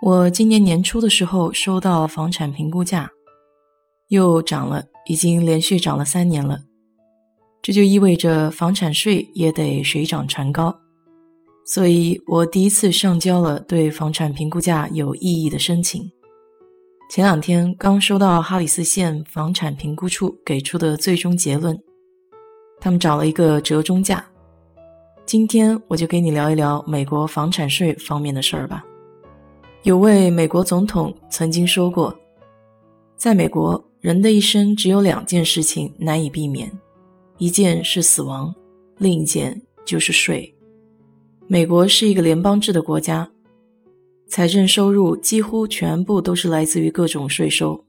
我今年年初的时候收到房产评估价，又涨了，已经连续涨了三年了。这就意味着房产税也得水涨船高，所以我第一次上交了对房产评估价有异议的申请。前两天刚收到哈里斯县房产评估处给出的最终结论，他们找了一个折中价。今天我就给你聊一聊美国房产税方面的事儿吧。有位美国总统曾经说过，在美国，人的一生只有两件事情难以避免，一件是死亡，另一件就是税。美国是一个联邦制的国家，财政收入几乎全部都是来自于各种税收，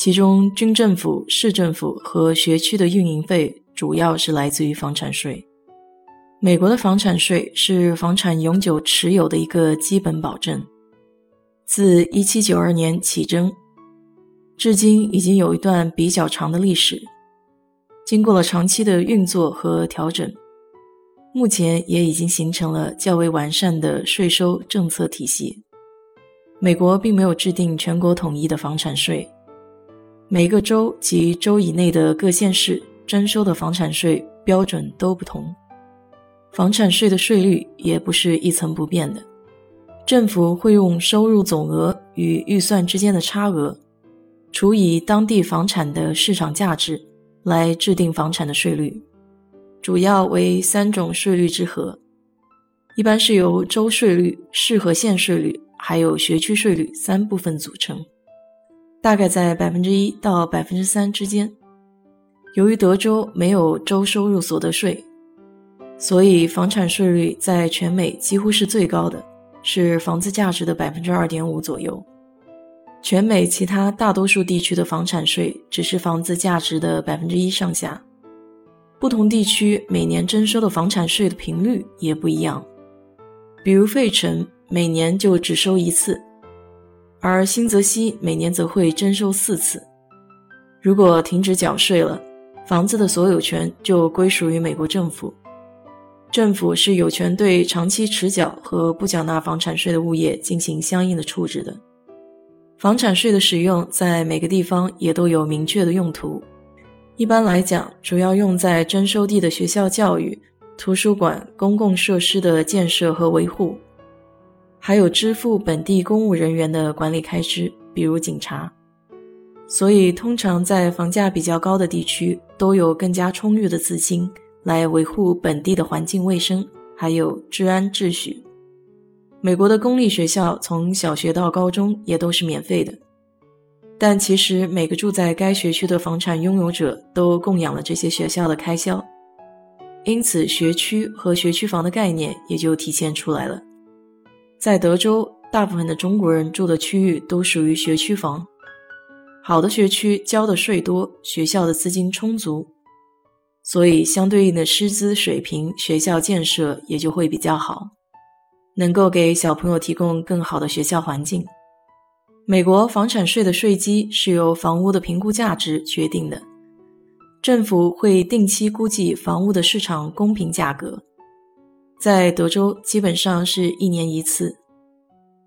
其中军政府、市政府和学区的运营费主要是来自于房产税。美国的房产税是房产永久持有的一个基本保证。自1792年起征，至今已经有一段比较长的历史。经过了长期的运作和调整，目前也已经形成了较为完善的税收政策体系。美国并没有制定全国统一的房产税，每个州及州以内的各县市征收的房产税标准都不同，房产税的税率也不是一成不变的。政府会用收入总额与预算之间的差额，除以当地房产的市场价值，来制定房产的税率，主要为三种税率之和，一般是由州税率、市和县税率，还有学区税率三部分组成，大概在百分之一到百分之三之间。由于德州没有州收入所得税，所以房产税率在全美几乎是最高的。是房子价值的百分之二点五左右，全美其他大多数地区的房产税只是房子价值的百分之一上下。不同地区每年征收的房产税的频率也不一样，比如费城每年就只收一次，而新泽西每年则会征收四次。如果停止缴税了，房子的所有权就归属于美国政府。政府是有权对长期迟缴和不缴纳房产税的物业进行相应的处置的。房产税的使用在每个地方也都有明确的用途。一般来讲，主要用在征收地的学校教育、图书馆、公共设施的建设和维护，还有支付本地公务人员的管理开支，比如警察。所以，通常在房价比较高的地区，都有更加充裕的资金。来维护本地的环境卫生，还有治安秩序。美国的公立学校从小学到高中也都是免费的，但其实每个住在该学区的房产拥有者都供养了这些学校的开销，因此学区和学区房的概念也就体现出来了。在德州，大部分的中国人住的区域都属于学区房，好的学区交的税多，学校的资金充足。所以，相对应的师资水平、学校建设也就会比较好，能够给小朋友提供更好的学校环境。美国房产税的税基是由房屋的评估价值决定的，政府会定期估计房屋的市场公平价格，在德州基本上是一年一次。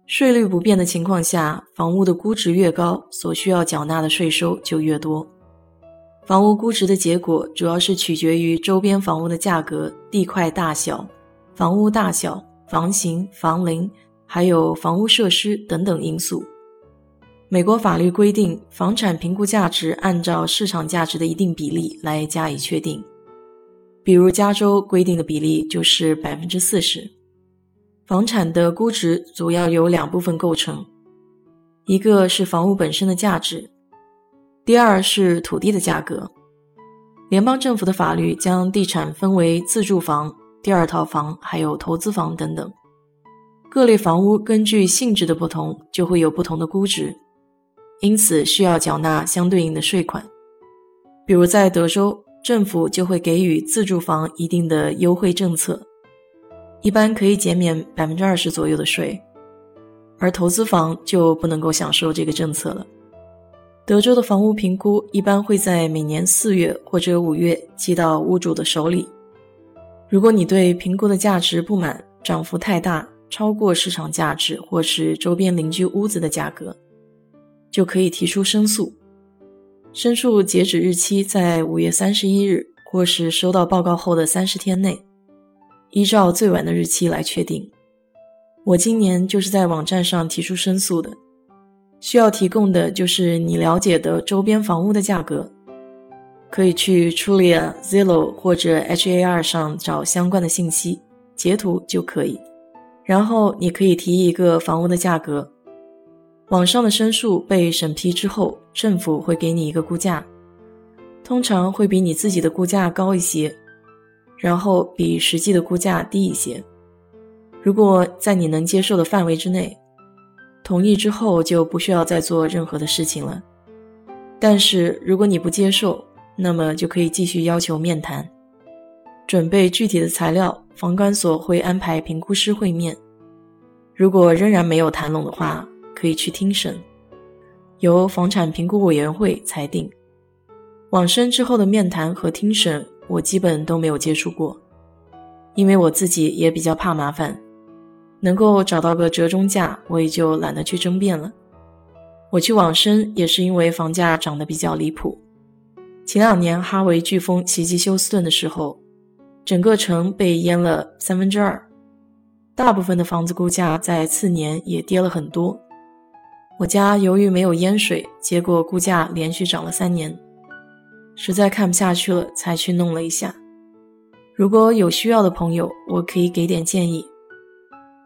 税率不变的情况下，房屋的估值越高，所需要缴纳的税收就越多。房屋估值的结果主要是取决于周边房屋的价格、地块大小、房屋大小、房型、房龄，还有房屋设施等等因素。美国法律规定，房产评估价值按照市场价值的一定比例来加以确定。比如，加州规定的比例就是百分之四十。房产的估值主要由两部分构成，一个是房屋本身的价值。第二是土地的价格。联邦政府的法律将地产分为自住房、第二套房还有投资房等等。各类房屋根据性质的不同，就会有不同的估值，因此需要缴纳相对应的税款。比如在德州，政府就会给予自住房一定的优惠政策，一般可以减免百分之二十左右的税，而投资房就不能够享受这个政策了。德州的房屋评估一般会在每年四月或者五月寄到屋主的手里。如果你对评估的价值不满，涨幅太大，超过市场价值或是周边邻居屋子的价格，就可以提出申诉。申诉截止日期在五月三十一日，或是收到报告后的三十天内，依照最晚的日期来确定。我今年就是在网站上提出申诉的，需要提供的就是你了解的周边房屋的价格。可以去 Trulia、Zillow 或者 HAR 上找相关的信息，截图就可以。然后你可以提一个房屋的价格，网上的申诉被审批之后，政府会给你一个估价，通常会比你自己的估价高一些，然后比实际的估价低一些。如果在你能接受的范围之内，同意之后就不需要再做任何的事情了。但是如果你不接受，那么就可以继续要求面谈，准备具体的材料。房管所会安排评估师会面。如果仍然没有谈拢的话，可以去听审，由房产评估委员会裁定。往生之后的面谈和听审，我基本都没有接触过，因为我自己也比较怕麻烦。能够找到个折中价，我也就懒得去争辩了。我去往生也是因为房价涨得比较离谱。前两年哈维飓风袭击休斯顿的时候，整个城被淹了三分之二，大部分的房子估价在次年也跌了很多。我家由于没有淹水，结果估价连续涨了三年，实在看不下去了，才去弄了一下。如果有需要的朋友，我可以给点建议。